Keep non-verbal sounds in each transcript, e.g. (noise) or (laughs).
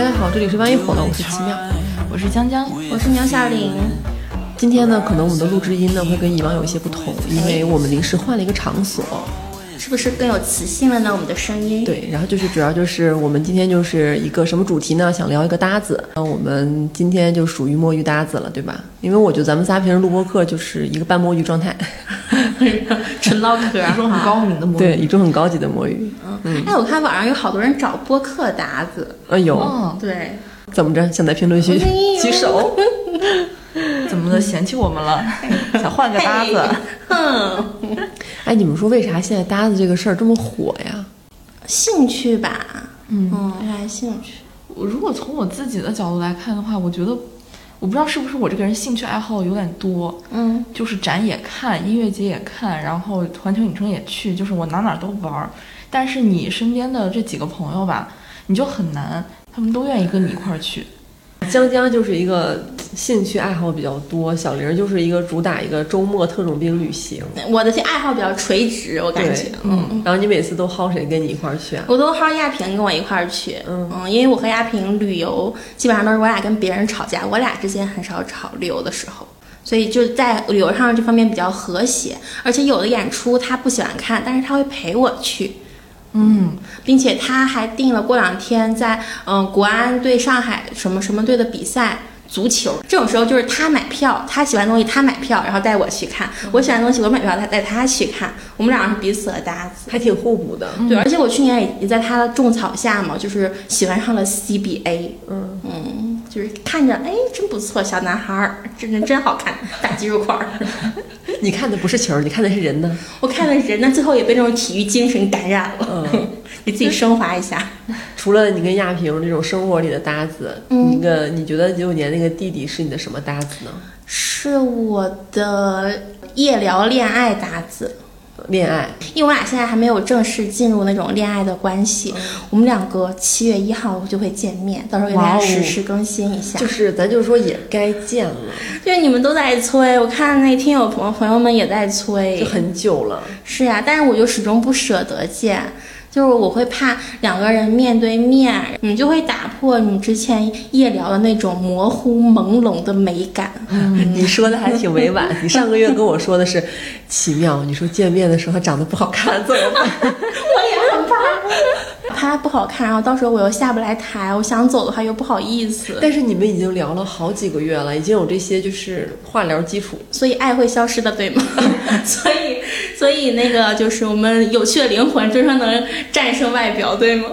大家好，这里是万一火了，我是奇妙，我是江江，我是苗小玲。今天呢，可能我们的录制音呢会跟以往有一些不同，因为我们临时换了一个场所，是不是更有磁性了呢？我们的声音。对，然后就是主要就是我们今天就是一个什么主题呢？想聊一个搭子，那我们今天就属于摸鱼搭子了，对吧？因为我觉得咱们仨平时录播课就是一个半摸鱼状态，(laughs) 纯唠嗑，一种很高明的摸鱼，对，一种很高级的摸鱼。嗯，哎，我看网上有好多人找播客搭子，哎呦，哦，对，怎么着？想在评论区举手？(laughs) 怎么的？嫌弃我们了？想换个搭子？哼，哎，你们说为啥现在搭子这个事儿这么火呀？兴趣吧，嗯嗯，为啥兴趣？我如果从我自己的角度来看的话，我觉得，我不知道是不是我这个人兴趣爱好有点多，嗯，就是展也看，音乐节也看，然后环球影城也去，就是我哪哪都玩儿。但是你身边的这几个朋友吧，你就很难，他们都愿意跟你一块儿去。江江就是一个兴趣爱好比较多，小玲就是一个主打一个周末特种兵旅行，我的这爱好比较垂直，我感觉，嗯。然后你每次都薅谁跟你一块儿去啊？我都薅亚萍跟我一块儿去，嗯因为我和亚萍旅游基本上都是我俩跟别人吵架，我俩之间很少吵旅游的时候，所以就在旅游上这方面比较和谐。而且有的演出他不喜欢看，但是他会陪我去，嗯，并且他还定了过两天在嗯、呃国安对上海什么什么队的比赛。足球这种时候就是他买票，他喜欢的东西他买票，然后带我去看；我喜欢的东西我买票，他带他去看。我们俩是彼此的搭子。还挺互补的。对，而且我去年也也在他的种草下嘛，就是喜欢上了 CBA，嗯嗯，就是看着哎真不错，小男孩儿真人真好看，(laughs) 大肌肉块儿。(laughs) 你看的不是球，你看的是人呢。我看的人呢，最后也被这种体育精神感染了，嗯，(laughs) 你自己升华一下。除了你跟亚萍这种生活里的搭子，嗯那个你觉得九九年那个弟弟是你的什么搭子呢？是我的夜聊恋爱搭子，恋爱，因为我俩现在还没有正式进入那种恋爱的关系，我们两个七月一号就会见面，到时候给大家实时更新一下。就是咱就说也该见了，因为你们都在催，我看那听友朋朋友们也在催，就很久了。是呀、但是我就始终不舍得见，就是我会怕两个人面对面，你就会打破你之前夜聊的那种模糊朦胧的美感。你说的还挺委婉。你上个月跟我说的是奇妙，你说见面的时候他长得不好看怎么办？(laughs) 我也很怕，怕他不好看，然后到时候我又下不来台，我想走的话又不好意思，但是你们已经聊了好几个月了，已经有这些就是化疗基础。所以爱会消失的，对吗？(laughs) 所以，所以那个就是我们有趣的灵魂终究能战胜外表，对吗？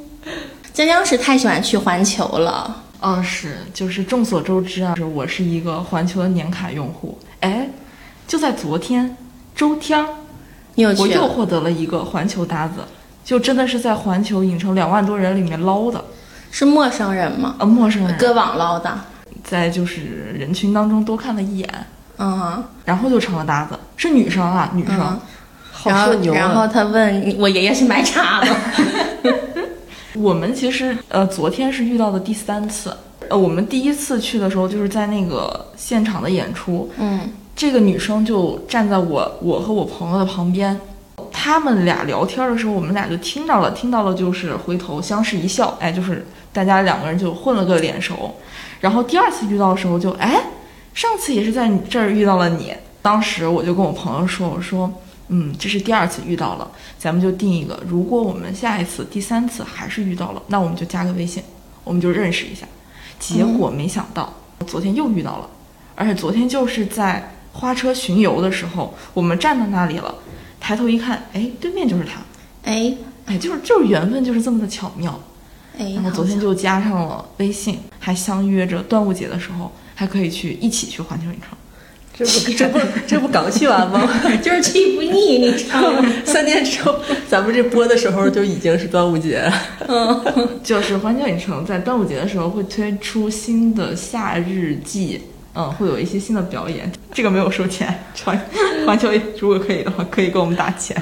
(laughs) 江江是太喜欢去环球了。嗯，是，就是众所周知啊，就是我是一个环球的年卡用户。哎，就在昨天周天儿，你有去我又获得了一个环球搭子，就真的是在环球影城两万多人里面捞的，是陌生人吗？呃，陌生人，搁网捞的。在就是人群当中多看了一眼，嗯，然后就成了搭子，是女生啊，女生。嗯好然后社牛啊！然后他问我爷爷是卖茶的，(laughs) 我们其实呃昨天是遇到的第三次，呃我们第一次去的时候就是在那个现场的演出，嗯。这个女生就站在我我和我朋友的旁边，他们俩聊天的时候，我们俩就听到了，听到了就是回头相视一笑，哎，就是大家两个人就混了个脸熟。然后第二次遇到的时候就，哎，上次也是在这儿遇到了你，当时我就跟我朋友说，我说，嗯，这是第二次遇到了，咱们就定一个，如果我们下一次第三次还是遇到了，那我们就加个微信，我们就认识一下。结果没想到，昨天又遇到了，而且昨天就是在花车巡游的时候，我们站在那里了，抬头一看，哎，对面就是他，哎哎，就是就是缘分就是这么的巧妙。哎，然后昨天就加上了微信，还相约着端午节的时候还可以去一起去环球影城。这不这不这不刚去完吗？(laughs) 就是去不腻，你知道吗？三天之后，咱们这播的时候就已经是端午节了。嗯，(laughs) 就是环球影城在端午节的时候会推出新的夏日季，嗯，会有一些新的表演，这个没有收钱。环环球如果可以的话，可以给我们打钱。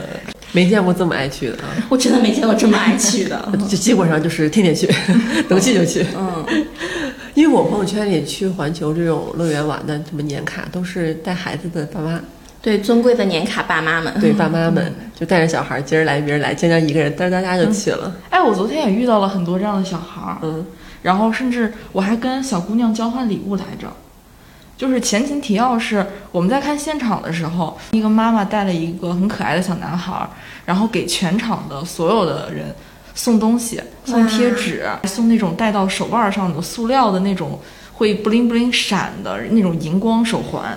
没见过这么爱去的啊！我真的没见过这么爱去的。(laughs) 就基本上就是天天去，(laughs) 能去就去。嗯，(laughs) 因为我朋友圈里去环球这种乐园玩的什么年卡，都是带孩子的爸妈对尊贵的年卡爸妈们，对爸妈们就带着小孩，今儿来明儿来，将将一个人哒哒哒就去了。哎，我昨天也遇到了很多这样的小孩儿，嗯，然后甚至我还跟小姑娘交换礼物来着。就是前情提要是我们在看现场的时候，一个妈妈带了一个很可爱的小男孩儿，然后给全场的所有的人送东西，送贴纸，送那种戴到手腕上的塑料的那种会布灵布灵闪的那种荧光手环，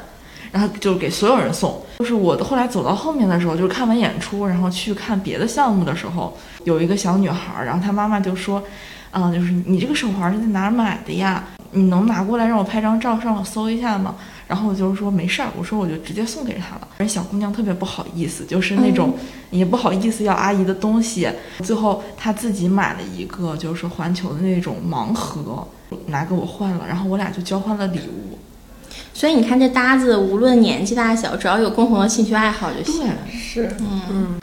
然后就给所有人送。就是我后来走到后面的时候，就是看完演出，然后去看别的项目的时候，有一个小女孩儿，然后她妈妈就说，嗯，就是你这个手环是在哪儿买的呀？你能拿过来让我拍张照，上网搜一下吗？然后我就是说没事儿，我说我就直接送给她了。人小姑娘特别不好意思，就是那种也不好意思要阿姨的东西。最后她自己买了一个就是环球的那种盲盒，拿给我换了，然后我俩就交换了礼物。所以你看这搭子，无论年纪大小，只要有共同的兴趣爱好就行。对，是，嗯嗯，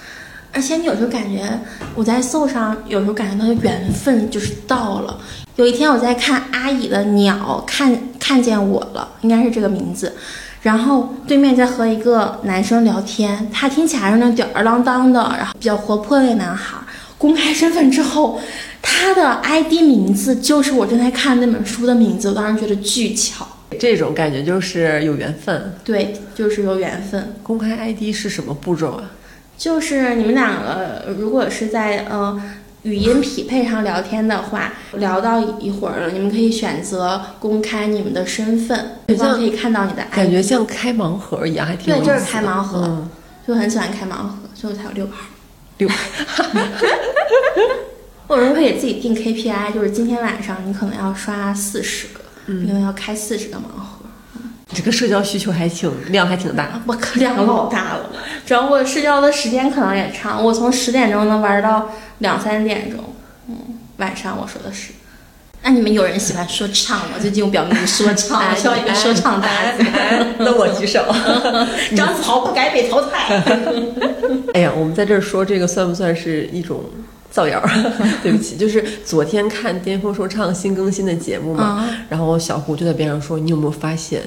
而且你有时候感觉我在搜上，有时候感觉到缘分就是到了。有一天我在看阿姨的鸟，看看见我了，应该是这个名字。然后对面在和一个男生聊天，他听起来是那吊儿郎当的，然后比较活泼的男孩。公开身份之后，他的 ID 名字就是我正在看那本书的名字，我当时觉得巨巧。这种感觉就是有缘分。对，就是有缘分。公开 ID 是什么步骤啊？就是你们两个如果是在呃语音匹配上聊天的话，聊到一会儿了，你们可以选择公开你们的身份，对方可以看到你的。感觉像开盲盒一样，还挺有对，意思的就是开盲盒，嗯就很喜欢开盲盒，所以我才有六个号。六，我有时候会给自己定 KPI，就是今天晚上你可能要刷四十个，你可能要开四十个盲盒。这个社交需求还挺量还挺大。我可量老大了，主要我社交的时间可能也长，我从十点钟能玩到两三点钟。嗯，晚上我说的是。那你们有人喜欢说唱吗？(laughs) 最近我表妹说唱，需要一个说唱搭子。(laughs) 那我举手。(laughs) 张子豪不该被淘汰。哎呀，我们在这儿说这个算不算是一种造谣？对不起，就是昨天看巅峰说唱新更新的节目嘛，然后小胡就在边上说：“你有没有发现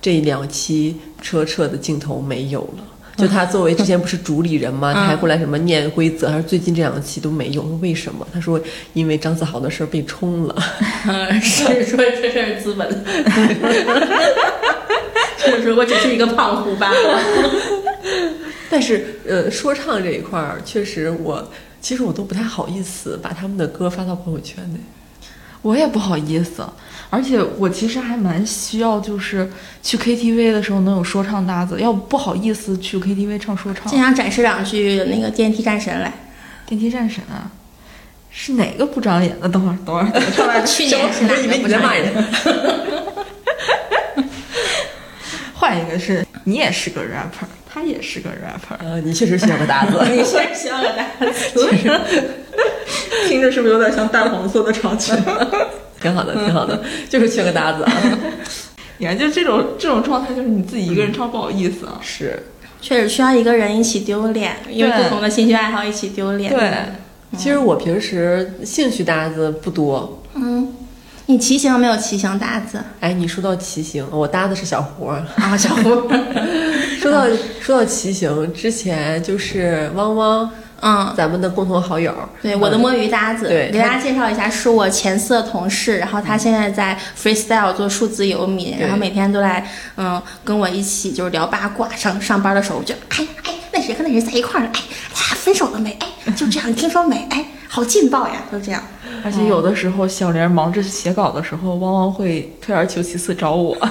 这两期车澈的镜头没有了？”就他作为之前不是主理人吗？他还过来什么念规则，还是最近这两期都没有？为什么？他说因为张子豪的事儿被冲了。(laughs) 是说这事儿资本，就是说我只是一个胖虎罢了。(laughs) 但是呃，说唱这一块儿，确实我其实我都不太好意思把他们的歌发到朋友圈内。我也不好意思，而且我其实还蛮需要，就是去 KTV 的时候能有说唱搭子，要不不好意思去 KTV 唱说唱经。常展示两句那个电梯战神来，电梯战神啊，是哪个不长眼的？等会儿，等会儿，怎么唱来着？去年 (laughs) 是哪我以为个不是你在骂人。(laughs) (laughs) 换一个是你也是个 rapper，他也是个 rapper，呃，你确实需要个搭子。你确实需要个搭子。听着是不是有点像淡黄色的长裙？挺好的，挺好的，(laughs) 就是缺个搭子啊。(laughs) 你看，就这种这种状态，就是你自己一个人唱不好意思啊。是，确实需要一个人一起丢脸，因为对不同的兴趣爱好一起丢脸。对，其实我平时兴趣搭子不多。嗯，你骑行没有骑行搭子哎，你说到骑行，我搭的是小胡。啊，小胡？(laughs) 说到说到骑行，之前就是汪汪，嗯，咱们的共同好友。对，我的摸鱼搭子，对给大家介绍一下，是我前司的同事，然后他现在在 freestyle 做数字游民，然后每天都来，嗯，跟我一起就是聊八卦。上上班的时候我就，哎哎，那谁和那谁在一块儿了？哎，他分手了没？哎，就这样，你听说没？哎，好劲爆呀，就这样。而且有的时候小莲忙着写稿的时候，汪汪会退而求其次找我。(laughs)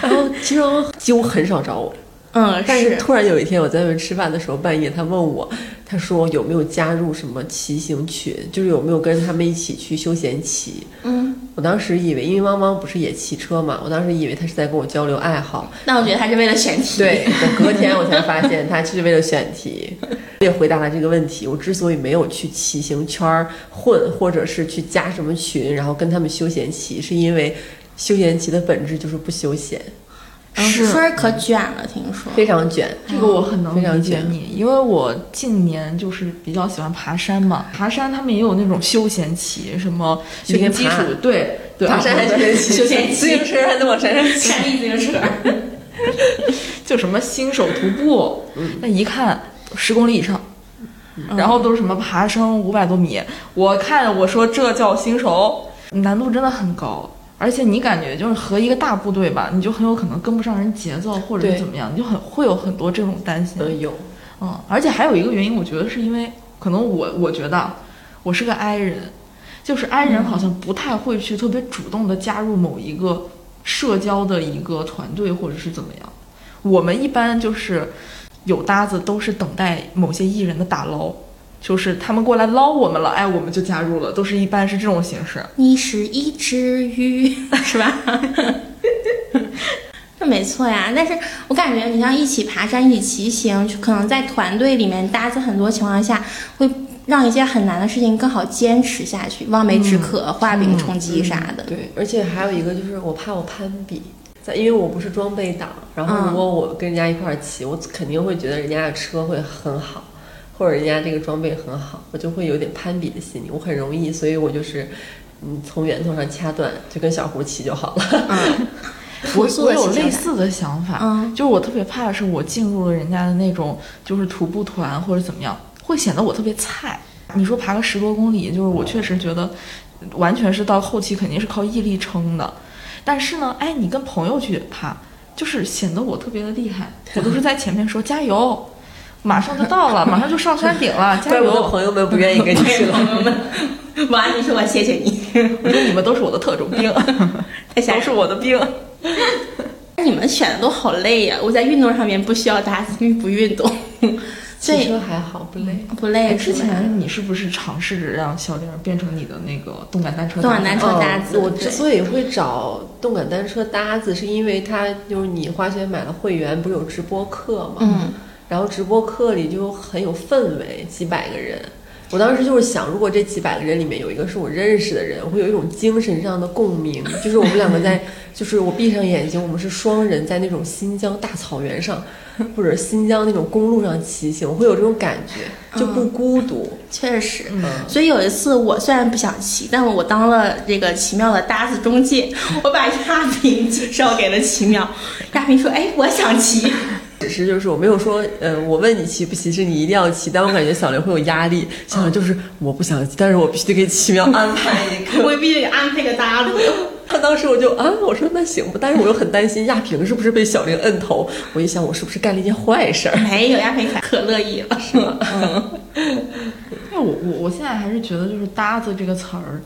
然后其实乎很少找我，嗯，但是突然有一天我在外面吃饭的时候，半夜他问我，他说有没有加入什么骑行群，就是有没有跟他们一起去休闲骑。嗯，我当时以为，因为汪汪不是也骑车嘛，我当时以为他是在跟我交流爱好。那我觉得他是为了选题。对，等隔天我才发现他是为了选题。我 (laughs) 也回答了这个问题。我之所以没有去骑行圈儿混，或者是去加什么群，然后跟他们休闲骑，是因为休闲骑的本质就是不休闲，是说是可卷了，听说。非常卷。这个我很能理解你，因为我近年就是比较喜欢爬山嘛，爬山他们也有那种休闲骑，什么休闲爬零基础，对对，爬山还啊休闲骑，休闲 (laughs) 骑自行车还能往山上 (laughs) 骑。山地自行车。(laughs) 就什么新手徒步，那一看十公里以上，然后都是什么爬升五百多米，我看我说这叫新手，难度真的很高。而且你感觉就是和一个大部队吧，你就很有可能跟不上人节奏，或者是怎么样，你就很会有很多这种担心。嗯，有，嗯，而且还有一个原因，我觉得是因为可能我我觉得我是个 I 人，就是 I 人好像不太会去特别主动的加入某一个社交的一个团队或者是怎么样。我们一般就是有搭子，都是等待某些艺人的打捞。就是他们过来捞我们了，哎，我们就加入了，都是一般是这种形式。你是一只鱼，(laughs) 是吧？(laughs) 这没错呀。但是我感觉，你像一起爬山、一起骑行，可能在团队里面搭子，很多情况下会让一些很难的事情更好坚持下去，望梅止渴、画饼充饥啥的。对，而且还有一个就是，我怕我攀比，在因为我不是装备党，然后如果我跟人家一块儿骑，我肯定会觉得人家的车会很好。或者人家这个装备很好，我就会有点攀比的心理，我很容易，所以我就是，嗯，从源头上掐断，就跟小胡骑就好了。嗯，(laughs) 我我有类似的想法，嗯，就是我特别怕的是我进入了人家的那种就是徒步团或者怎么样，会显得我特别菜。你说爬个十多公里，就是我确实觉得完全是到后期肯定是靠毅力撑的，但是呢，哎，你跟朋友去爬，就是显得我特别的厉害，我都是在前面说加油。马上就到了，(laughs) 马上就上山顶了，(laughs) 加油！朋友们不愿意跟你去了。朋友们，完，你说我谢谢你。(laughs) 我说你们都是我的特种兵，都是我的兵。你们选的都好累呀！我在运动上面不需要搭子，因为不运动。骑车还好，不累，不累。之前你是不是尝试着让小玲变成你的那个动感单车？动感单车搭子。我之所以会找动感单车搭子，是因为他就是你花钱买了会员，不是有直播课吗？嗯。然后直播课里就很有氛围，几百个人。我当时就是想，如果这几百个人里面有一个是我认识的人，我会有一种精神上的共鸣。就是我们两个在，(laughs) 就是我闭上眼睛，我们是双人在那种新疆大草原上，或者新疆那种公路上骑行，我会有这种感觉，就不孤独。确实，所以有一次我虽然不想骑，但我当了这个奇妙的搭子中介，我把亚萍介绍给了奇妙。亚萍说：“哎，我想骑。”只是就是我没有说，呃，我问你骑不骑，是你一定要骑。但我感觉小刘会有压力，小刘就是我不想骑，但是我必须得给奇妙安排一个，我必须得安排个搭子。(laughs) 他当时我就啊，我说那行吧，但是我又很担心亚萍是不是被小玲摁头。我一想，我是不是干了一件坏事儿？没有，(laughs) 亚萍可乐意了，是吗？(laughs) 嗯。因为我我我现在还是觉得，就是搭子这个词儿，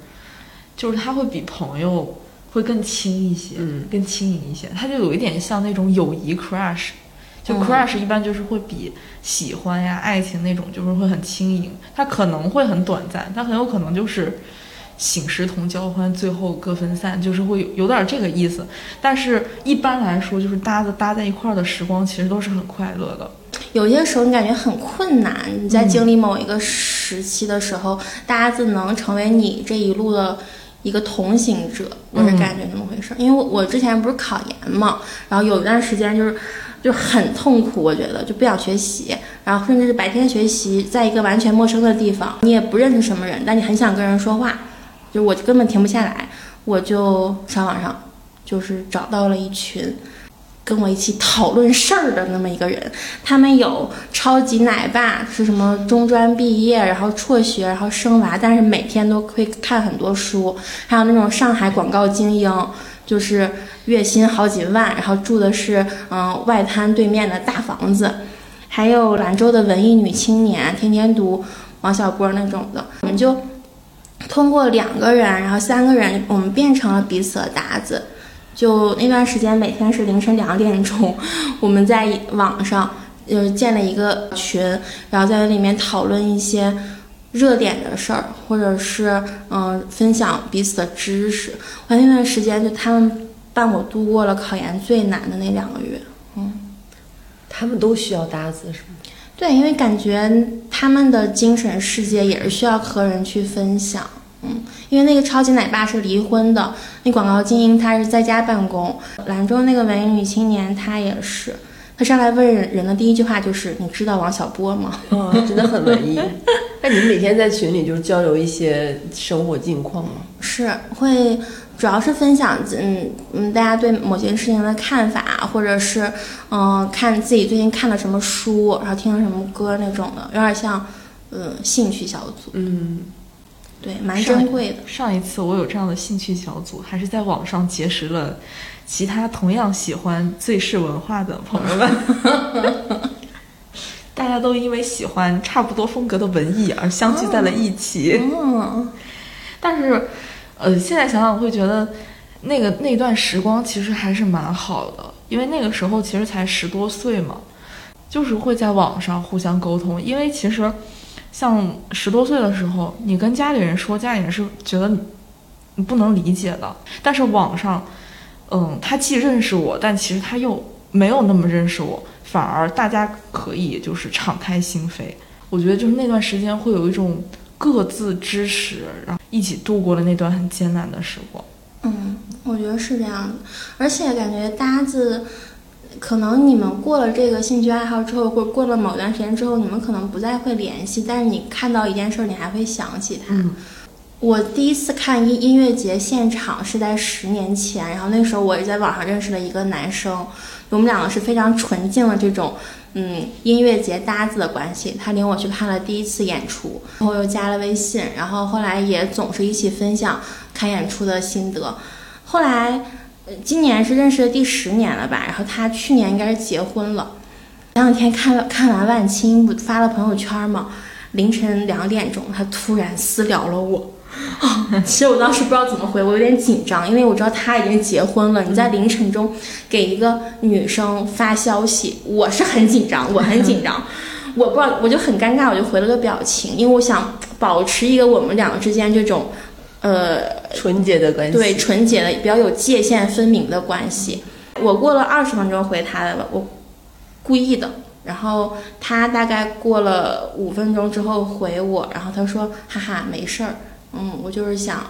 就是他会比朋友会更轻一些，嗯，更轻盈一些。他就有一点像那种友谊 crush。就 crush 一般就是会比喜欢呀、爱情那种就是会很轻盈，它可能会很短暂，它很有可能就是醒时同交欢，最后各分散，就是会有有点这个意思。但是一般来说，就是搭子搭在一块儿的时光，其实都是很快乐的。有些时候你感觉很困难，你在经历某一个时期的时候，搭子能成为你这一路的一个同行者，我是感觉这么回事儿。因为我我之前不是考研嘛，然后有一段时间就是。就很痛苦，我觉得就不想学习，然后甚至是白天学习，在一个完全陌生的地方，你也不认识什么人，但你很想跟人说话，就我就根本停不下来，我就上网上，就是找到了一群跟我一起讨论事儿的那么一个人，他们有超级奶爸，是什么中专毕业，然后辍学，然后生娃，但是每天都会看很多书，还有那种上海广告精英。就是月薪好几万，然后住的是嗯外滩对面的大房子，还有兰州的文艺女青年，天天读王小波那种的。我们就通过两个人，然后三个人，我们变成了彼此的搭子。就那段时间，每天是凌晨两点钟，(laughs) 我们在网上就建了一个群，然后在里面讨论一些。热点的事儿，或者是嗯，分享彼此的知识。我那段时间就他们伴我度过了考研最难的那两个月。嗯，他们都需要搭子是吗？对，因为感觉他们的精神世界也是需要和人去分享。嗯，因为那个超级奶爸是离婚的，那广告精英他是在家办公，兰州那个文艺女青年她也是。他上来问人的第一句话就是：“你知道王小波吗？”真的很文艺。(laughs) 那你们每天在群里就是交流一些生活近况吗？是会主要是分享嗯嗯大家对某件事情的看法，或者是嗯看自己最近看了什么书，然后听了什么歌那种的，有点像嗯兴趣小组。嗯，对，蛮珍贵的。上一次我有这样的兴趣小组，还是在网上结识了其他同样喜欢最是文化的朋友们。(laughs) 大家都因为喜欢差不多风格的文艺而相聚在了一起。嗯，但是，呃，现在想想会觉得，那个那段时光其实还是蛮好的，因为那个时候其实才十多岁嘛，就是会在网上互相沟通。因为其实，像十多岁的时候，你跟家里人说，家里人是觉得你不能理解的。但是网上，嗯，他既认识我，但其实他又没有那么认识我。反而大家可以就是敞开心扉，我觉得就是那段时间会有一种各自支持，然后一起度过了那段很艰难的时光。嗯，我觉得是这样的，而且感觉搭子，可能你们过了这个兴趣爱好之后，或者过了某段时间之后，你们可能不再会联系，但是你看到一件事，你还会想起他。我第一次看音音乐节现场是在十年前，然后那时候我也在网上认识了一个男生。我们两个是非常纯净的这种，嗯，音乐节搭子的关系。他领我去看了第一次演出，然后又加了微信，然后后来也总是一起分享看演出的心得。后来，今年是认识的第十年了吧？然后他去年应该是结婚了。前两天看了看完万青不发了朋友圈吗？凌晨两点钟，他突然私聊了我。啊，(laughs) 其实我当时不知道怎么回，我有点紧张，因为我知道他已经结婚了。你在凌晨中给一个女生发消息，我是很紧张，我很紧张，(laughs) 我不知道，我就很尴尬，我就回了个表情，因为我想保持一个我们两个之间这种，呃，纯洁的关系，对，纯洁的比较有界限分明的关系。我过了二十分钟回他的了，我故意的。然后他大概过了五分钟之后回我，然后他说：“哈哈，没事儿。”嗯，我就是想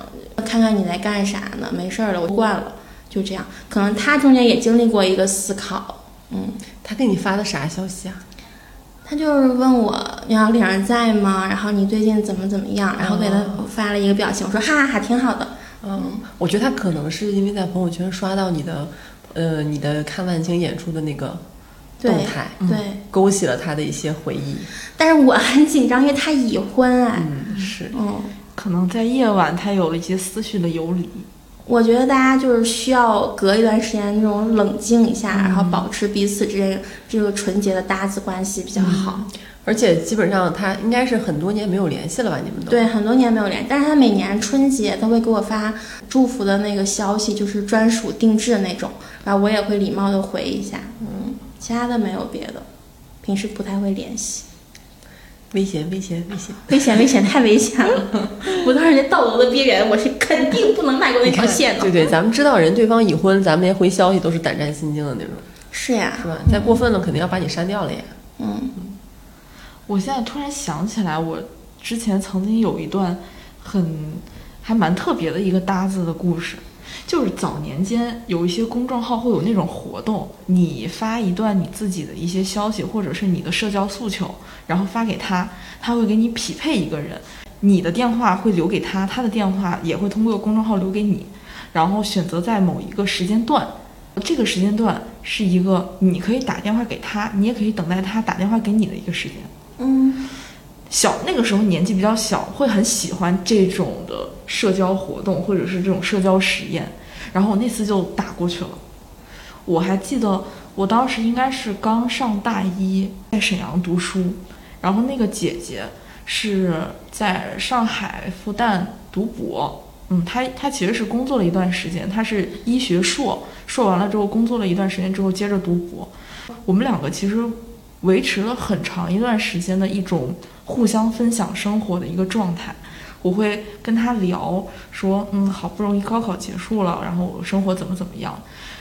看看你在干啥呢？没事儿了，我惯了，就这样。可能他中间也经历过一个思考。嗯，他给你发的啥消息啊？他就是问我你要领人在吗？然后你最近怎么怎么样？然后给他发了一个表情，我说哈哈哈，挺好的。嗯，我觉得他可能是因为在朋友圈刷到你的，呃，你的看万青演出的那个动态，对，勾起了他的一些回忆。但是我很紧张，因为他已婚哎。嗯，是，嗯。可能在夜晚，他有了一些思绪的游离。我觉得大家就是需要隔一段时间那种冷静一下，然后保持彼此之间这个纯洁的搭子关系比较好。而且基本上他应该是很多年没有联系了吧？你们都对，很多年没有联系。但是他每年春节都会给我发祝福的那个消息，就是专属定制的那种，然后我也会礼貌的回一下。嗯，其他的没有别的，平时不太会联系。危险！危险！危险！危险！危险！太危险了！(laughs) 我当时在道德的边缘，我是肯定不能迈过那条线的。对对，咱们知道人对方已婚，咱们连回消息都是胆战心惊的那种。是呀，是吧？再过分了，肯定要把你删掉了呀。嗯。我现在突然想起来，我之前曾经有一段很还蛮特别的一个搭子的故事。就是早年间有一些公众号会有那种活动，你发一段你自己的一些消息，或者是你的社交诉求，然后发给他，他会给你匹配一个人，你的电话会留给他，他的电话也会通过公众号留给你，然后选择在某一个时间段，这个时间段是一个你可以打电话给他，你也可以等待他打电话给你的一个时间。嗯。小那个时候年纪比较小，会很喜欢这种的社交活动或者是这种社交实验，然后我那次就打过去了。我还记得我当时应该是刚上大一，在沈阳读书，然后那个姐姐是在上海复旦读博，嗯，她她其实是工作了一段时间，她是医学硕，硕完了之后工作了一段时间之后接着读博。我们两个其实维持了很长一段时间的一种。互相分享生活的一个状态，我会跟他聊说，嗯，好不容易高考结束了，然后生活怎么怎么样，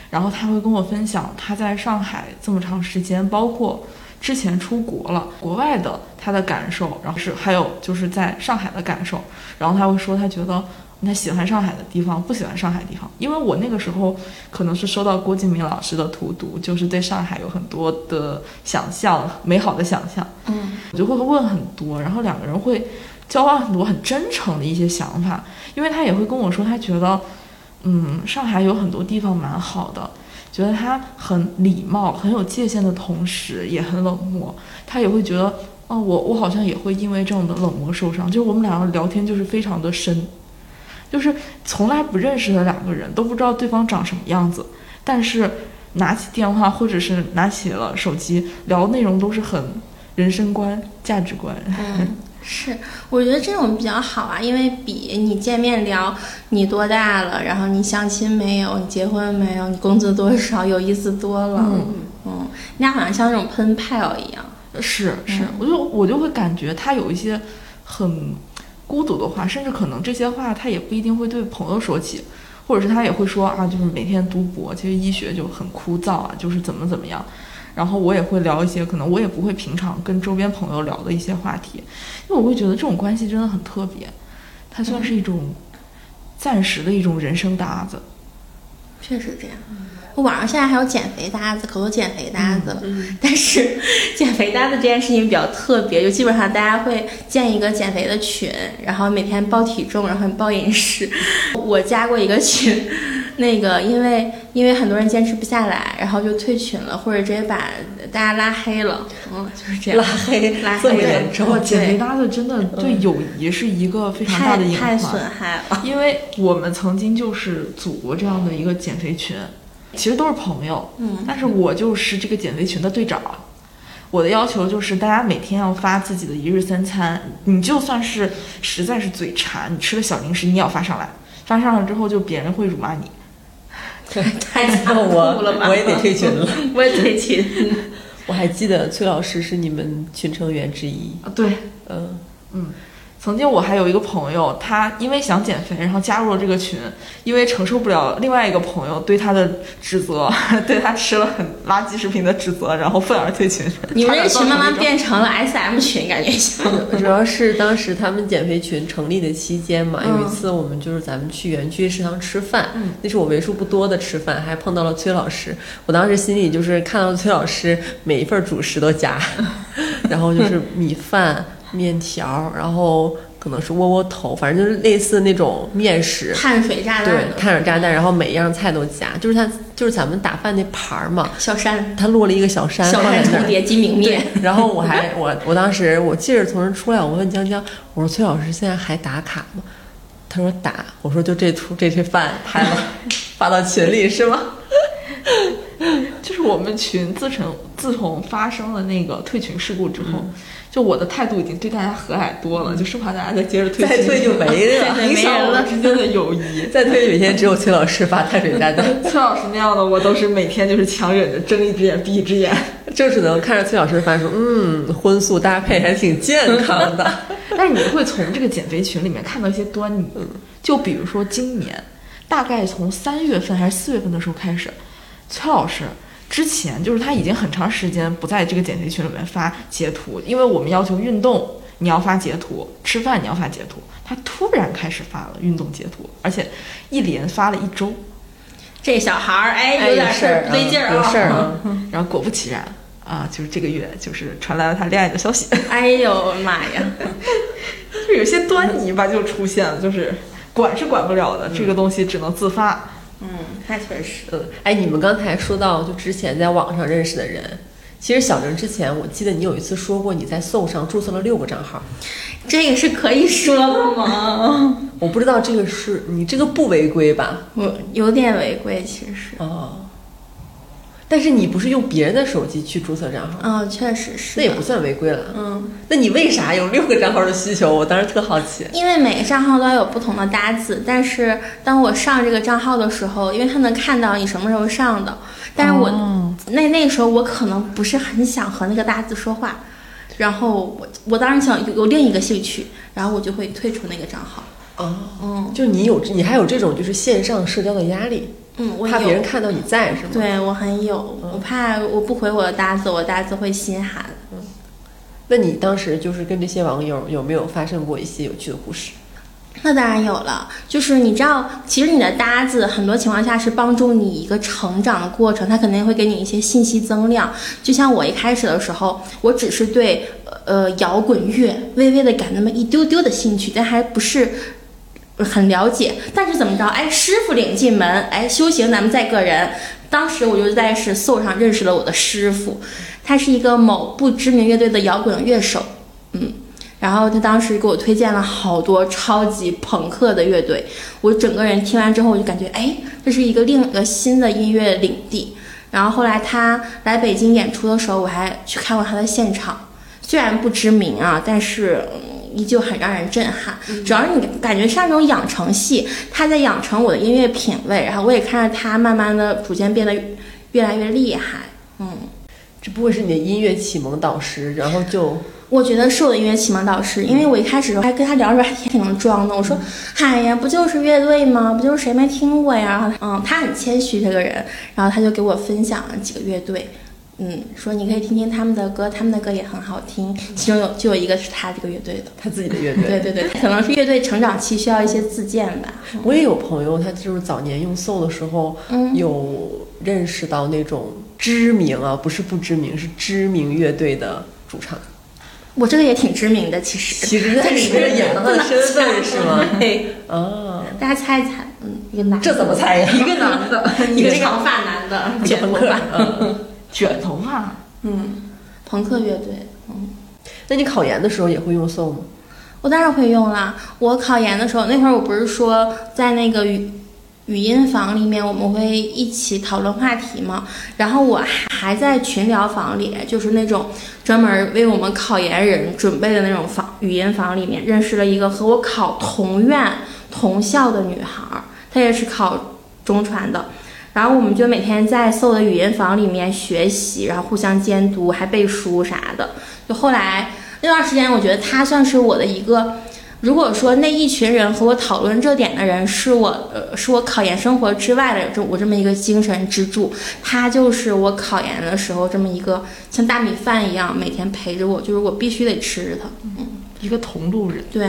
然后他会跟我分享他在上海这么长时间，包括之前出国了，国外的他的感受，然后是还有就是在上海的感受，然后他会说他觉得。他喜欢上海的地方，不喜欢上海地方，因为我那个时候可能是收到郭敬明老师的荼毒，就是对上海有很多的想象，美好的想象。嗯，我就会问很多，然后两个人会交换很多很真诚的一些想法，因为他也会跟我说，他觉得，嗯，上海有很多地方蛮好的，觉得他很礼貌、很有界限的同时，也很冷漠。他也会觉得，哦，我我好像也会因为这样的冷漠受伤。就是我们两个聊天就是非常的深，就是从来不认识的两个人都不知道对方长什么样子，但是拿起电话或者是拿起了手机聊内容都是很人生观、价值观。嗯。是，我觉得这种比较好啊，因为比你见面聊你多大了，然后你相亲没有，你结婚没有，你工资多少，有意思多了。嗯嗯，那好像像那种喷炮一样。是是，我就我就会感觉他有一些很孤独的话，甚至可能这些话他也不一定会对朋友说起，或者是他也会说啊，就是每天读博，其实医学就很枯燥啊，就是怎么怎么样。然后我也会聊一些可能我也不会平常跟周边朋友聊的一些话题，因为我会觉得这种关系真的很特别，它算是一种暂时的一种人生搭子。确实这样，网上现在还有减肥搭子，可多减肥搭子了。但是减肥搭子这件事情比较特别，就基本上大家会建一个减肥的群，然后每天报体重，然后报饮食。(laughs) 我加过一个群。那个，因为因为很多人坚持不下来，然后就退群了，或者直接把大家拉黑了。嗯，就是这样。拉黑，拉黑。然后减肥搭子真的对友谊是一个非常大的隐患。太损害了。因为我们曾经就是组过这样的一个减肥群，其实都是朋友。嗯。但是我就是这个减肥群的队长，我的要求就是大家每天要发自己的一日三餐，你就算是实在是嘴馋，你吃的小零食你也要发上来，发上来之后就别人会辱骂你。太残酷了吧！我也得退群了，(laughs) 我也退群。(laughs) 我还记得崔老师是你们群成员之一啊，对，嗯嗯。曾经我还有一个朋友，他因为想减肥，然后加入了这个群，因为承受不了另外一个朋友对他的指责，(laughs) 对他吃了很垃圾食品的指责，然后愤而退群。你们这群慢慢变成了 SM 群，感觉像。(laughs) 主要是当时他们减肥群成立的期间嘛，有一次我们就是咱们去园区食堂吃饭，那是我为数不多的吃饭，还碰到了崔老师。我当时心里就是看到崔老师每一份主食都加，(laughs) 然后就是米饭。面条，然后可能是窝窝头，反正就是类似那种面食，碳水炸弹，对，碳水炸弹，然后每一样菜都加，就是它就是咱们打饭那盘儿嘛，小山，它落了一个小山，小山重叠鸡鸣面。然后我还 (laughs) 我我当时我记着从那出来，我问江江，我说崔老师现在还打卡吗？他说打，我说就这图这这饭拍了，(laughs) 发到群里是吗？(laughs) 就是我们群自从自从发生了那个退群事故之后。就我的态度已经对大家和蔼多了，就生怕大家再接着退，再退就没了，(laughs) 影响我们之间的友谊。再退每天只有崔老师发碳水炸弹，(laughs) 崔老师那样的我都是每天就是强忍着睁一只眼闭一只眼，就只能看着崔老师发说，嗯，荤素搭配还挺健康的。但是你会从这个减肥群里面看到一些端倪，就比如说今年，大概从三月份还是四月份的时候开始，崔老师。之前就是他已经很长时间不在这个减肥群里面发截图，因为我们要求运动你要发截图，吃饭你要发截图。他突然开始发了运动截图，而且一连发了一周。这小孩儿哎，有点事儿，不对劲儿啊。有事儿。然后果不其然啊，就是这个月就是传来了他恋爱的消息。哎呦妈呀，(laughs) 就有些端倪吧，就出现了，就是管是管不了的，这个东西只能自发。嗯，那确实。嗯，哎，你们刚才说到，就之前在网上认识的人，其实小玲之前，我记得你有一次说过，你在 Soul 上注册了六个账号，这个是可以说的吗？我不知道这个是你这个不违规吧？我有点违规，其实。哦。但是你不是用别人的手机去注册账号？嗯，确实是。那也不算违规了。嗯，那你为啥有六个账号的需求？我当时特好奇。因为每个账号都要有不同的搭子，但是当我上这个账号的时候，因为他能看到你什么时候上的，但是我那那时候我可能不是很想和那个搭子说话，然后我我当时想有有另一个兴趣，然后我就会退出那个账号。哦，嗯，就你有你还有这种就是线上社交的压力。嗯，我怕别人看到你在是吗？对我很有，我怕我不回我的搭子，我搭子会心寒。嗯，那你当时就是跟这些网友有没有发生过一些有趣的故事？那当然有了，就是你知道，其实你的搭子很多情况下是帮助你一个成长的过程，他肯定会给你一些信息增量。就像我一开始的时候，我只是对呃摇滚乐微微的感那么一丢丢的兴趣，但还不是。很了解。但是怎么着？哎，师傅领进门，哎，修行咱们在个人。当时我就在是 Soul 上认识了我的师傅，他是一个某不知名乐队的摇滚乐手，嗯。然后他当时给我推荐了好多超级朋克的乐队，我整个人听完之后，我就感觉，哎，这是一个另一个新的音乐领地。然后后来他来北京演出的时候，我还去看过他的现场，虽然不知名啊，但是依旧很让人震撼。主要是你感觉像那种养成系，他在养成我的音乐品味，然后我也看着他慢慢的逐渐变得越来越厉害。嗯，这不会是你的音乐启蒙导师？然后就。(laughs) 我觉得是我的音乐启蒙导师，因为我一开始还跟他聊的时候还挺能装的。我说：“嗨呀，不就是乐队吗？不就是谁没听过呀？”然后，嗯，他很谦虚这个人，然后他就给我分享了几个乐队，嗯，说你可以听听他们的歌，他们的歌也很好听。其中有就有一个是他这个乐队的，他自己的乐队。对对对，可能是乐队成长期需要一些自荐吧。(laughs) 我也有朋友，他就是早年用 Soul 的时候，有认识到那种知名啊，不是不知名，是知名乐队的主唱。我这个也挺知名的，其实。其实在里面演的身份是吗？对。哦。大家猜一猜，嗯，一个男。这怎么猜呀？一个男的，(laughs) 一个长发男的，(laughs) 卷头发。卷头发。嗯，朋克乐队。嗯。那你考研的时候也会用 Soul 吗？我当然会用啦。我考研的时候，那会儿我不是说在那个语语音房里面，我们会一起讨论话题嘛。然后我还在群聊房里，就是那种。专门为我们考研人准备的那种房语音房里面，认识了一个和我考同院同校的女孩，她也是考中传的。然后我们就每天在搜的语音房里面学习，然后互相监督，还背书啥的。就后来那段时间，我觉得他算是我的一个。如果说那一群人和我讨论这点的人是我，呃，是我考研生活之外的这我这么一个精神支柱，他就是我考研的时候这么一个像大米饭一样每天陪着我，就是我必须得吃着它，嗯，一个同路人。对，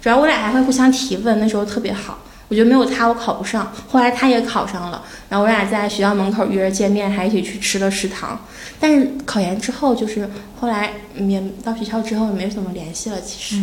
主要我俩还会互相提问，那时候特别好。我觉得没有他我考不上，后来他也考上了，然后我俩在学校门口约着见面，还一起去吃了食堂。但是考研之后，就是后来也到学校之后也没怎么联系了，其实。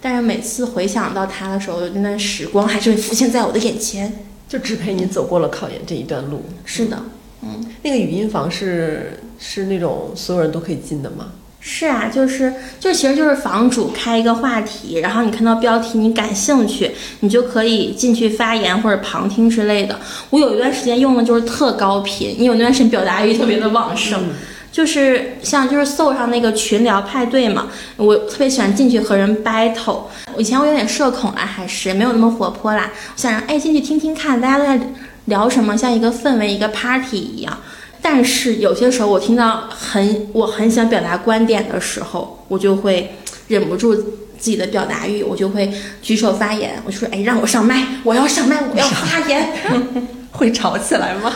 但是每次回想到他的时候，那段时光还是会浮现在我的眼前，就只陪你走过了考研这一段路。是的，嗯，那个语音房是是那种所有人都可以进的吗？是啊，就是就其实就是房主开一个话题，然后你看到标题你感兴趣，你就可以进去发言或者旁听之类的。我有一段时间用的就是特高频，因为我那段时间表达欲特别的旺盛。就是像就是 Soul 上那个群聊派对嘛，我特别喜欢进去和人 battle。以前我有点社恐啦，还是没有那么活泼啦。我想着哎进去听听看，大家都在聊什么，像一个氛围一个 party 一样。但是有些时候我听到很我很想表达观点的时候，我就会忍不住自己的表达欲，我就会举手发言。我就说哎让我上麦，我要上麦，我要发言。(laughs) 会吵起来吗？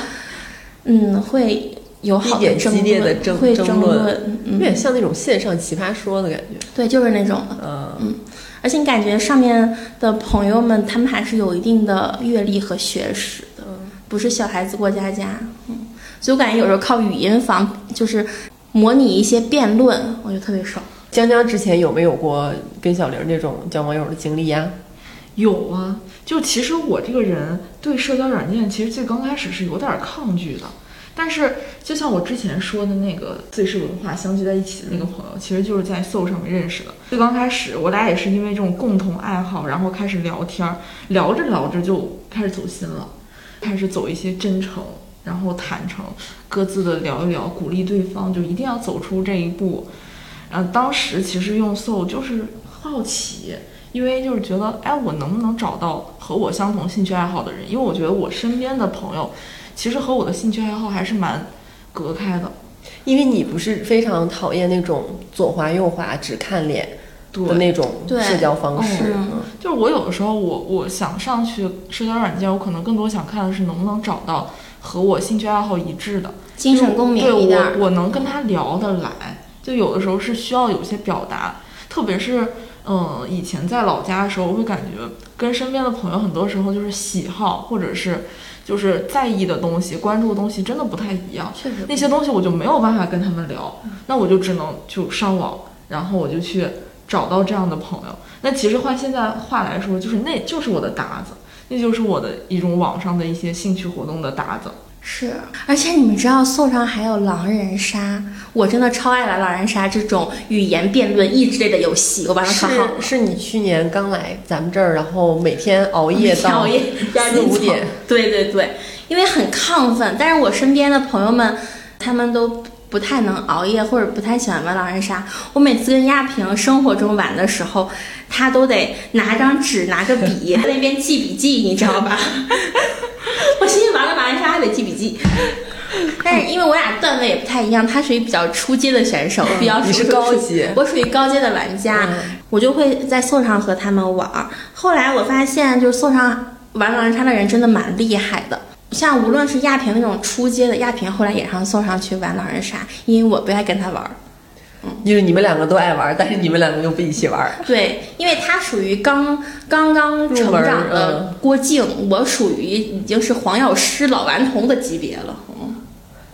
嗯，会。有好点激烈的争会争论，有点像那种线上奇葩说的感觉。对，就是那种。嗯嗯，而且你感觉上面的朋友们，他们还是有一定的阅历和学识的，不是小孩子过家家。嗯，所以我感觉有时候靠语音房就是模拟一些辩论，我觉得特别爽。江江之前有没有过跟小玲这种交网友的经历呀？有啊，就其实我这个人对社交软件其实最刚开始是有点抗拒的。但是，就像我之前说的那个最是文化相聚在一起的那个朋友，其实就是在 Soul 上面认识的。最刚开始，我俩也是因为这种共同爱好，然后开始聊天，聊着聊着就开始走心了，开始走一些真诚，然后坦诚，各自的聊一聊，鼓励对方，就一定要走出这一步。然后当时其实用 Soul 就是好奇，因为就是觉得，哎，我能不能找到和我相同兴趣爱好的人？因为我觉得我身边的朋友。其实和我的兴趣爱好还是蛮隔开的，因为你不是非常讨厌那种左滑右滑只看脸的那种社交方式。就是我有的时候，我我想上去社交软件，我可能更多想看的是能不能找到和我兴趣爱好一致的精神共鸣一点。我我能跟他聊得来，就有的时候是需要有些表达，特别是嗯，以前在老家的时候，我会感觉跟身边的朋友很多时候就是喜好或者是。就是在意的东西、关注的东西真的不太一样，确实那些东西我就没有办法跟他们聊，那我就只能就上网，然后我就去找到这样的朋友。那其实换现在话来说，就是那就是我的搭子，那就是我的一种网上的一些兴趣活动的搭子。是，而且你们知道宋上还有狼人杀，我真的超爱玩狼人杀这种语言辩论益智类的游戏，我玩了可好了。是是你去年刚来咱们这儿，然后每天熬夜到熬夜四五点，对对对，因为很亢奋。但是我身边的朋友们，他们都不太能熬夜，或者不太喜欢玩狼人杀。我每次跟亚萍生活中玩的时候，他都得拿张纸，拿个笔在那边记笔记，你知道吧？(laughs) 我寻思玩个狼人杀还得记笔记，但是因为我俩段位也不太一样，他属于比较初阶的选手，比较你是高级，(laughs) 我属于高阶的玩家，我就会在搜上和他们玩。后来我发现，就是搜上玩狼人杀的人真的蛮厉害的，像无论是亚萍那种初阶的，亚萍后来也上送上去玩狼人杀，因为我不爱跟他玩。嗯因为你们两个都爱玩，但是你们两个又不一起玩。对，因为他属于刚刚刚成长的郭靖，我属于已经是黄药师老顽童的级别了。嗯，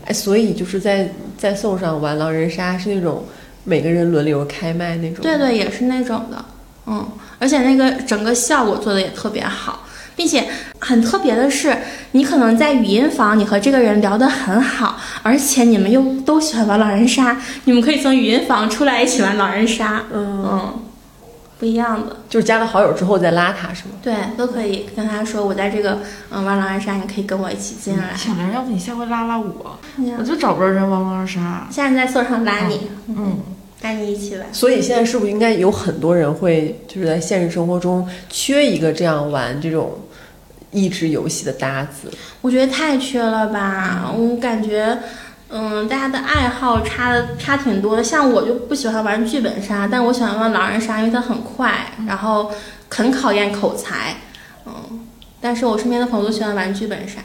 哎，所以就是在在送上玩狼人杀是那种每个人轮流开麦那种。对对，也是那种的。嗯，而且那个整个效果做的也特别好。并且很特别的是，你可能在语音房，你和这个人聊得很好，而且你们又都喜欢玩狼人杀，你们可以从语音房出来一起玩狼人杀。嗯嗯，不一样的，就是加了好友之后再拉他是吗？对，都可以跟他说我在这个嗯玩狼人杀，你可以跟我一起进来。小玲，要不你下回拉拉我，我就找不着人玩狼人杀。现在在搜上拉你，嗯。带你一起玩，所以现在是不是应该有很多人会就是在现实生活中缺一个这样玩这种益智游戏的搭子？我觉得太缺了吧！我感觉，嗯，大家的爱好差的差挺多的。像我就不喜欢玩剧本杀，但我喜欢玩狼人杀，因为它很快，然后很考验口才。嗯，但是我身边的朋友都喜欢玩剧本杀。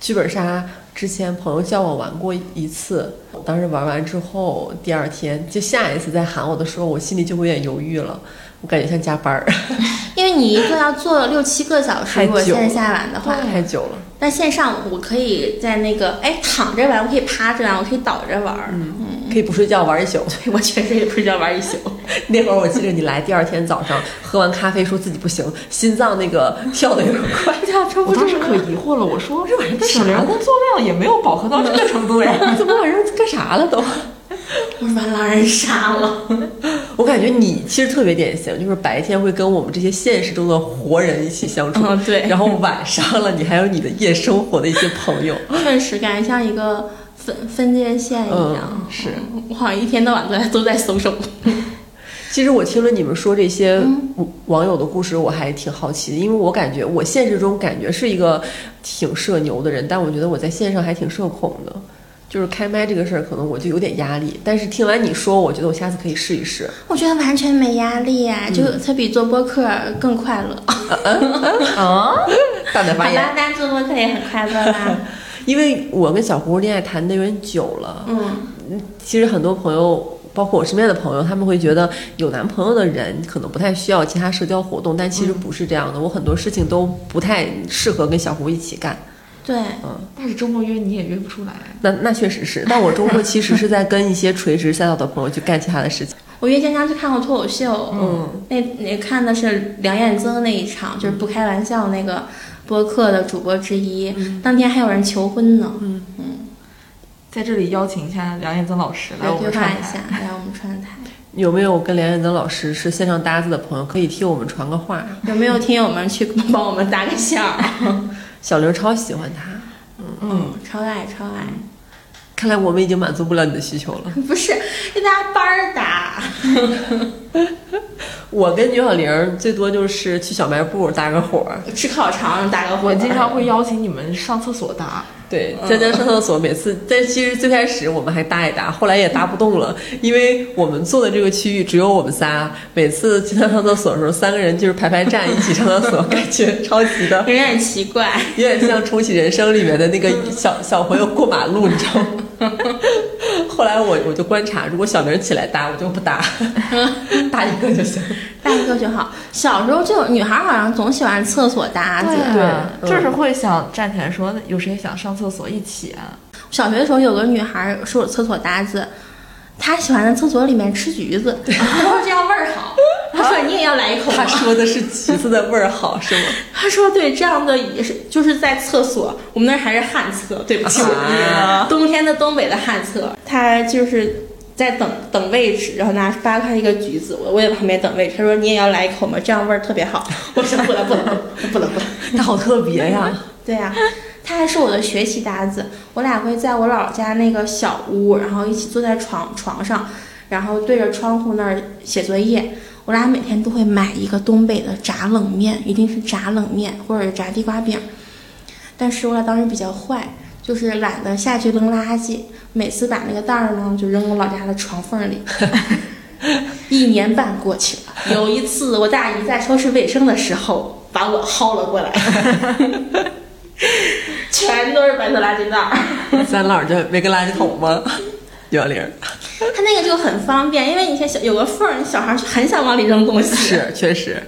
剧本杀之前朋友叫我玩过一次，当时玩完之后，第二天就下一次再喊我的时候，我心里就会有点犹豫了，我感觉像加班儿。(laughs) 因为你一个要做六七个小时，如果线下玩的话，太久了。但线上我可以在那个哎躺着玩，我可以趴着玩，我可以倒着玩，嗯，可以不睡觉玩一宿。(laughs) 我确实也不睡觉玩一宿。那会儿我记得你来第二天早上喝完咖啡，说自己不行，心脏那个跳的有点快，跳撑不住。我当时可疑惑了，我说这玩意儿小玲工作量也没有饱和到这个程度呀，怎么晚上干啥了都？(laughs) 我把狼人杀了。(laughs) 我感觉你其实特别典型，就是白天会跟我们这些现实中的活人一起相处，对。然后晚上了，你还有你的夜生活的一些朋友，确实感觉像一个分分界线一样。是，我好像一天到晚都在都在搜手。(laughs) 其实我听了你们说这些网友的故事，我还挺好奇的，因为我感觉我现实中感觉是一个挺社牛的人，但我觉得我在线上还挺社恐的，就是开麦这个事儿，可能我就有点压力。但是听完你说，我觉得我下次可以试一试。我觉得完全没压力呀，就它比做播客更快乐。(laughs) 啊，大胆发言。好吧，但做播客也很快乐啦。(laughs) 因为我跟小胡恋爱谈的有点久了，嗯，其实很多朋友。包括我身边的朋友，他们会觉得有男朋友的人可能不太需要其他社交活动，但其实不是这样的。我很多事情都不太适合跟小胡一起干。对，嗯，但是周末约你也约不出来。那那确实是，但我周末其实是在跟一些垂直赛道的朋友去干其他的事情。(laughs) 我约江江去看过脱口秀，嗯，那那看的是梁彦增那一场，就是不开玩笑那个播客的主播之一，当天还有人求婚呢。嗯嗯。在这里邀请一下梁彦增老师来我们串台，来我们串台。(laughs) 有没有跟梁彦增老师是线上搭子的朋友可以替我们传个话？有没有听友们去帮我们搭个线儿？(laughs) 小刘超喜欢他，嗯嗯，超爱超爱。看来我们已经满足不了你的需求了。(laughs) 不是，跟大家班儿打。(laughs) 我跟牛小玲最多就是去小卖部搭个伙儿，吃烤肠搭个伙。我经常会邀请你们上厕所搭。对，江江上厕所，每次但其实最开始我们还搭一搭，后来也搭不动了，因为我们坐的这个区域只有我们仨，每次经常上厕所的时候，三个人就是排排站一起上厕所，(laughs) 感觉超级的，有点奇怪，有点像重启人生里面的那个小小朋友过马路，你知道吗？(laughs) (laughs) 后来我我就观察，如果小明起来搭，我就不搭，(laughs) 搭一个就行，搭一个就好。小时候就女孩好像总喜欢厕所搭子，对，就是会想站起来说有谁想上厕。所一起啊！小学的时候有个女孩是我厕所搭子，她喜欢在厕所里面吃橘子，(laughs) 他说这样味儿好。他说你也要来一口吗？他说的是橘子的味儿好是吗？他说对，这样的也是就是在厕所，我们那儿还是旱厕，对不起，啊冬天的东北的旱厕，他就是在等等位置，然后拿扒开一个橘子，我我也在旁边等位置。他说你也要来一口吗？这样味儿特别好。(laughs) 我说不了不了不了不了不了。他好特别呀！对呀、他还是我的学习搭子，我俩会在我姥姥家那个小屋，然后一起坐在床床上，然后对着窗户那儿写作业。我俩每天都会买一个东北的炸冷面，一定是炸冷面或者炸地瓜饼。但是我俩当时比较坏，就是懒得下去扔垃圾，每次把那个袋儿呢就扔我老家的床缝里。(laughs) 一年半过去了，有一次我大姨在收拾卫生的时候，把我薅了过来。(laughs) 全都是白色垃圾袋儿。咱姥儿这没个垃圾桶吗？幺零它那个就很方便，因为你看小有个缝儿，小孩儿很想往里扔东西。是确实，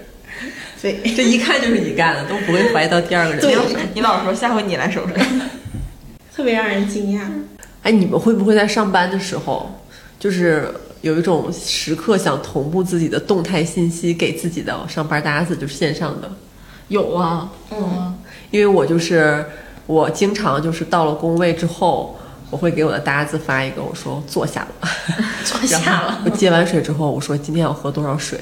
对，这一看就是你干的，都不会怀疑到第二个人对身上。你老说下回你来收拾。(laughs) 特别让人惊讶。哎，你们会不会在上班的时候，就是有一种时刻想同步自己的动态信息给自己的上班搭子，就是线上的？有啊，嗯，因为我就是我经常就是到了工位之后，我会给我的搭子发一个，我说坐下了，(laughs) (laughs) 坐下了。我接完水之后，我说今天要喝多少水。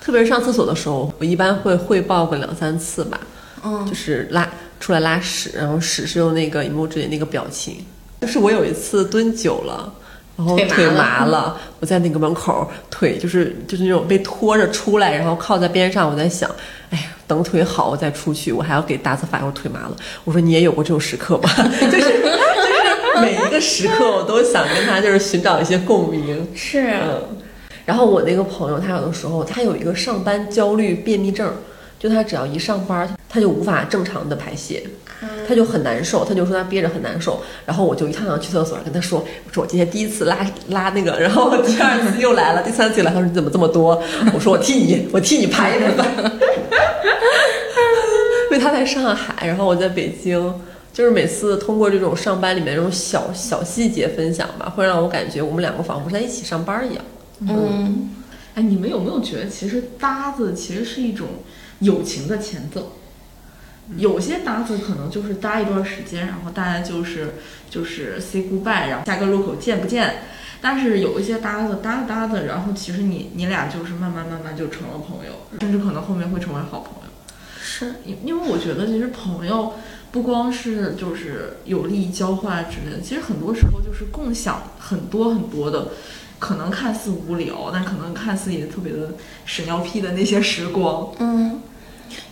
特别是上厕所的时候，我一般会汇报个两三次吧，嗯就是拉出来拉屎，然后屎是用那个 emoji 的那个表情。就是我有一次蹲久了，然后腿麻了麻了，我在那个门口腿就是就是那种被拖着出来，然后靠在边上，我在想，哎呀，等腿好我再出去，我还要给搭子发我腿麻了。我说你也有过这种时刻吗？(laughs) 就是每一个时刻我都想跟他就是寻找一些共鸣。是，嗯，然后我那个朋友，他有的时候他有一个上班焦虑便秘症，就他只要一上班，他就无法正常的排泄，他就很难受，他就说他憋着很难受。然后我就一趟趟去厕所跟他说，我说我今天第一次拉拉那个，然后第二次又来了，第三次又来，他说你怎么这么多？我说我替你，我替你排着吧。(laughs) 因为他在上海，然后我在北京。就是每次通过这种上班里面这种小小细节分享吧，会让我感觉我们两个仿佛在一起上班一样。嗯，哎，你们有没有觉得，其实搭子其实是一种友情的前奏？有些搭子可能就是搭一段时间，然后大家就是就是 say goodbye，然后下个路口见不见？但是有一些搭子搭着搭着，然后其实你你俩就是慢慢慢慢就成了朋友，甚至可能后面会成为好朋友。是，因因为我觉得其实朋友不光是就是有利益交换之类的，其实很多时候就是共享很多很多的，可能看似无聊，但可能看似也特别的屎尿屁的那些时光。嗯，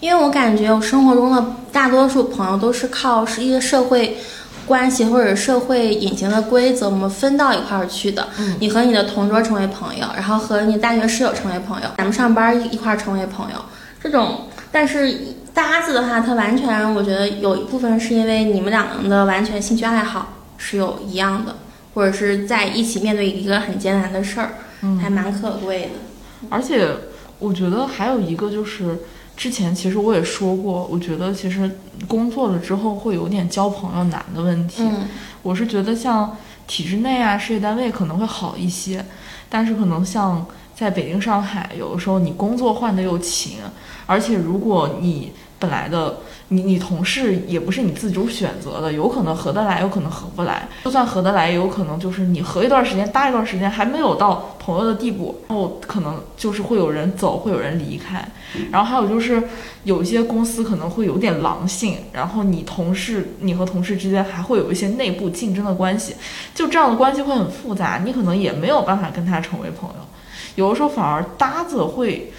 因为我感觉我生活中的大多数朋友都是靠是一个社会关系或者社会隐形的规则，我们分到一块儿去的。嗯你和你的同桌成为朋友，然后和你大学室友成为朋友，咱们上班一一块儿成为朋友，这种。但是搭子的话，它完全我觉得有一部分是因为你们两个人的完全兴趣爱好是有一样的，或者是在一起面对一个很艰难的事儿，嗯还蛮可贵的。而且我觉得还有一个就是，之前其实我也说过，我觉得其实工作了之后会有点交朋友难的问题。嗯我是觉得像体制内啊、事业单位可能会好一些，但是可能像在北京、上海，有的时候你工作换的又勤，而且如果你本来的你你同事也不是你自主选择的，有可能合得来，有可能合不来。就算合得来，也有可能就是你合一段时间，搭一段时间，还没有到朋友的地步，然后可能就是会有人走，会有人离开。然后还有就是有一些公司可能会有点狼性，然后你同事你和同事之间还会有一些内部竞争的关系，就这样的关系会很复杂，你可能也没有办法跟他成为朋友。有的时候反而搭子会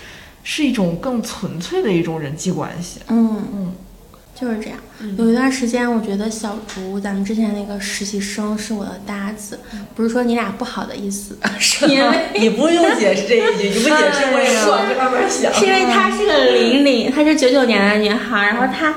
是一种更纯粹的一种人际关系。嗯嗯，就是这样。有一段时间，我觉得小竹，咱们之前那个实习生是我的搭子，不是说你俩不好的意思，(laughs) 是因为你不用解释这一句，你不解释 (laughs) 我也往这方面想。是因为她是个零零，她是九九年的女孩，然后她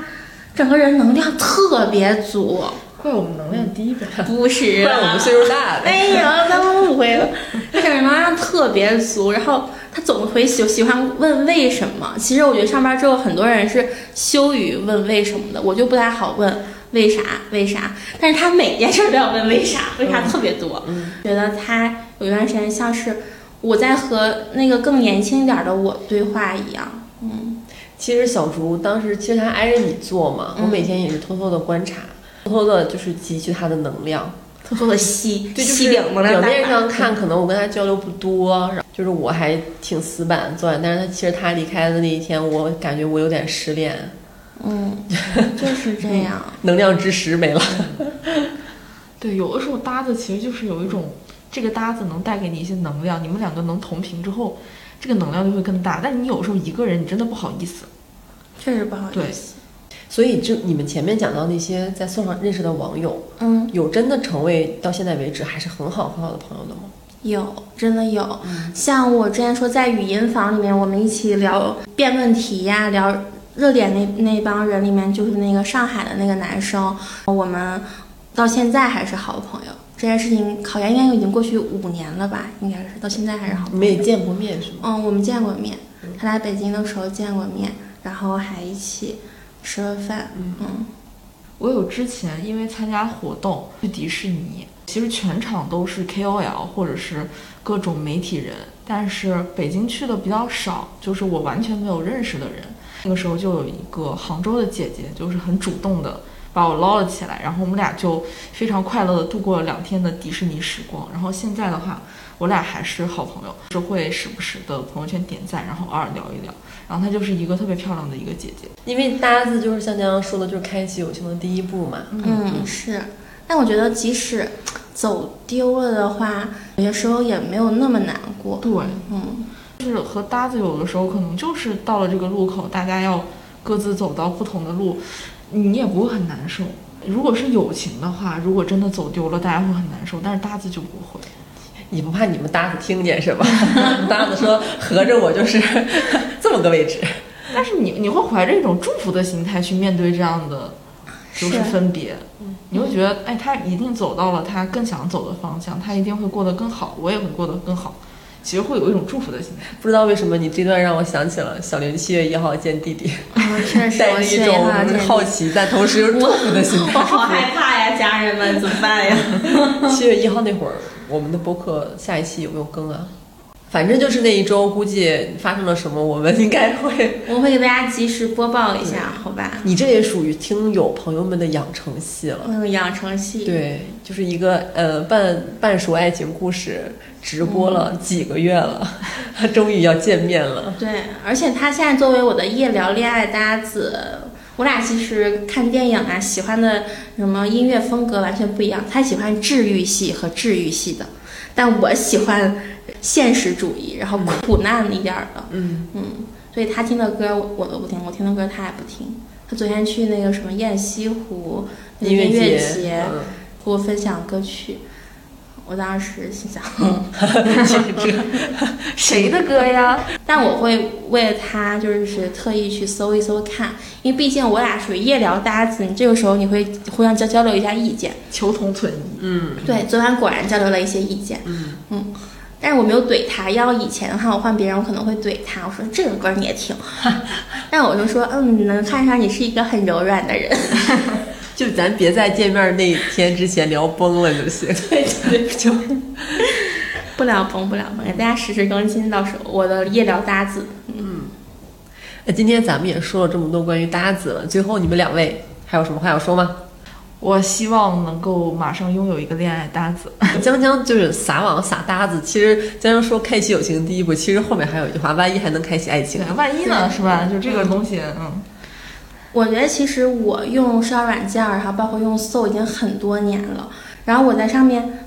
整个人能量特别足，怪我们能量低呗。不是 (laughs) 不然我们岁数大呗。哎呀，咱们误会了。她整个人能量特别足，然后她总会喜喜欢问为什么。其实我觉得上班之后，很多人是羞于问为什么的，我就不太好问为啥为啥。但是他每件事都要问为啥，为啥特别多。觉得他有一段时间像是我在和那个更年轻一点的我对话一样。嗯，其实小竹当时其实他挨着你坐嘛，我每天也是偷偷的观察，偷偷的就是汲取他的能量，偷偷的吸，(laughs) 对，就吸是顶能量表面上看可能我跟他交流不多，然后就是我还挺死板坐在，但是他其实他离开的那一天，我感觉我有点失恋，嗯，就是这样。(laughs) 能量之石没了。(laughs) 对，有的时候搭子其实就是有一种，这个搭子能带给你一些能量，你们两个能同频之后，这个能量就会更大。但你有时候一个人，你真的不好意思。确实不好意思。所以就你们前面讲到那些在送上认识的网友，嗯，有真的成为到现在为止还是很好很好的朋友的吗？有，真的有。像我之前说，在语音房里面，我们一起聊辩论题呀，聊热点那那帮人里面，就是那个上海的那个男生，我们到现在还是好朋友。这件事情考研应该已经过去五年了吧？应该是到现在还是好朋友。你们也见过面是吗？嗯，我们见过面，他来北京的时候见过面，然后还一起吃了饭。嗯我有之前因为参加活动去迪士尼，其实全场都是 KOL 或者是各种媒体人，但是北京去的比较少，就是我完全没有认识的人。那个时候就有一个杭州的姐姐，就是很主动的把我捞了起来，然后我们俩就非常快乐的度过了两天的迪士尼时光。然后现在的话，我俩还是好朋友，是会时不时的朋友圈点赞，然后偶尔聊一聊。然后她就是一个特别漂亮的一个姐姐。因为搭子就是像刚刚说的，就是开启友情的第一步嘛。嗯，是。但我觉得即使走丢了的话，有些时候也没有那么难过。对，嗯，就是和搭子有的时候可能就是到了这个路口，大家要各自走到不同的路，你也不会很难受。如果是友情的话，如果真的走丢了，大家会很难受，但是搭子就不会。你不怕你们搭子听见是吧？(laughs) 搭子说合着我就是 (laughs) 这么个位置。但是你你会怀着一种祝福的心态去面对这样的就是是分别，你会觉得哎，他一定走到了他更想走的方向，他一定会过得更好，我也会过得更好。其实会有一种祝福的心态。不知道为什么你这段让我想起了小林七月一号见弟弟，(laughs) 带我着一种好奇，但同时又祝福的心态。我 (laughs) 好害怕呀，家人们怎么办呀？(laughs) 七月一号那会儿，我们的播客下一期有没有更啊？反正就是那一周，估计发生了什么，我们应该会。(laughs) 我会给大家及时播报一下，好吧？你这也属于听友朋友们的养成系了。嗯养成系，对，就是一个呃半半熟爱情故事，直播了几个月了，(laughs) 终于要见面了。对，而且他现在作为我的夜聊恋爱搭子，我俩其实看电影啊，喜欢的什么音乐风格完全不一样。他喜欢治愈系和治愈系的，但我喜欢现实主义，然后苦难一点儿的。嗯嗯，所以他听的歌我我都不听，我听的歌他也不听。他昨天去那个什么雁西湖那个音乐节给我分享歌曲，我当时心想，(laughs) 谁的歌呀？但我会为了他就是特意去搜一搜看，因为毕竟我俩属于夜聊搭子，你这个时候你会互相交交流一下意见。求同存异。嗯对，昨晚果然交流了一些意见，嗯但是我没有怼他。要以前的话，我换别人我可能会怼他，我说这个歌你也听，(laughs) 但我就说，嗯，能看出来你是一个很柔软的人。(laughs) 就咱别在见面那天之前聊崩了就行。(laughs) 对对，就 (laughs) 不聊崩，不聊崩，给大家实时更新，到时候我的夜聊搭子。嗯那今天咱们也说了这么多关于搭子了，最后你们两位还有什么话要说吗？我希望能够马上拥有一个恋爱搭子。(laughs) 江江就是撒网撒搭子，其实江江说开启友情第一步，其实后面还有一句话，万一还能开启爱情对，。万一呢，是吧？就这个东西，嗯，我觉得其实我用社交软件儿，然后包括用搜已经很多年了。然后我在上面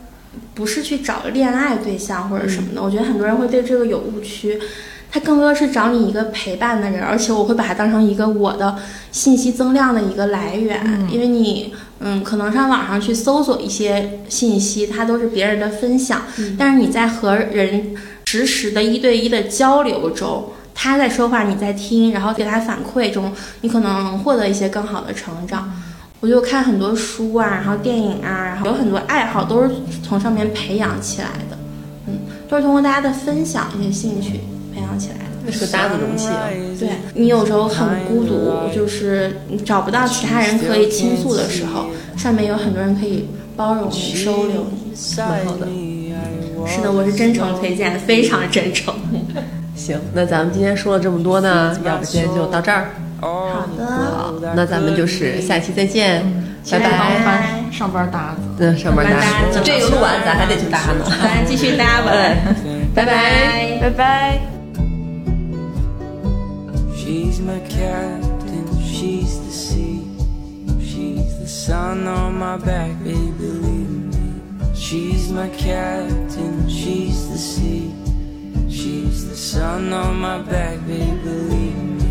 不是去找恋爱对象或者什么的，我觉得很多人会对这个有误区。他更多的是找你一个陪伴的人，而且我会把它当成一个我的信息增量的一个来源，因为你嗯可能上网上去搜索一些信息，它都是别人的分享，但是你在和人实时的一对一的交流中，他在说话，你在听，然后给他反馈中，你可能能获得一些更好的成长。我就看很多书啊，然后电影啊，然后有很多爱好都是从上面培养起来的，嗯，都是通过大家的分享一些兴趣培养起来的。那是个搭子容器啊。对你有时候很孤独，就是你找不到其他人可以倾诉的时候，上面有很多人可以包容你、收留你。蛮好的。是的，我是真诚推荐，非常真诚。(laughs) 行，那咱们今天说了这么多呢，要不今天就到这儿。好的，好，那咱们就是下期再见，拜拜上班搭子。嗯，上班搭子这个录完咱还得去搭呢。咱继续搭吧，拜拜。拜。拜拜。She's my captain, she's the sea. She's the sun on my back, baby, believe me. She's my captain, she's the sea. She's the sun on my back, baby, believe me.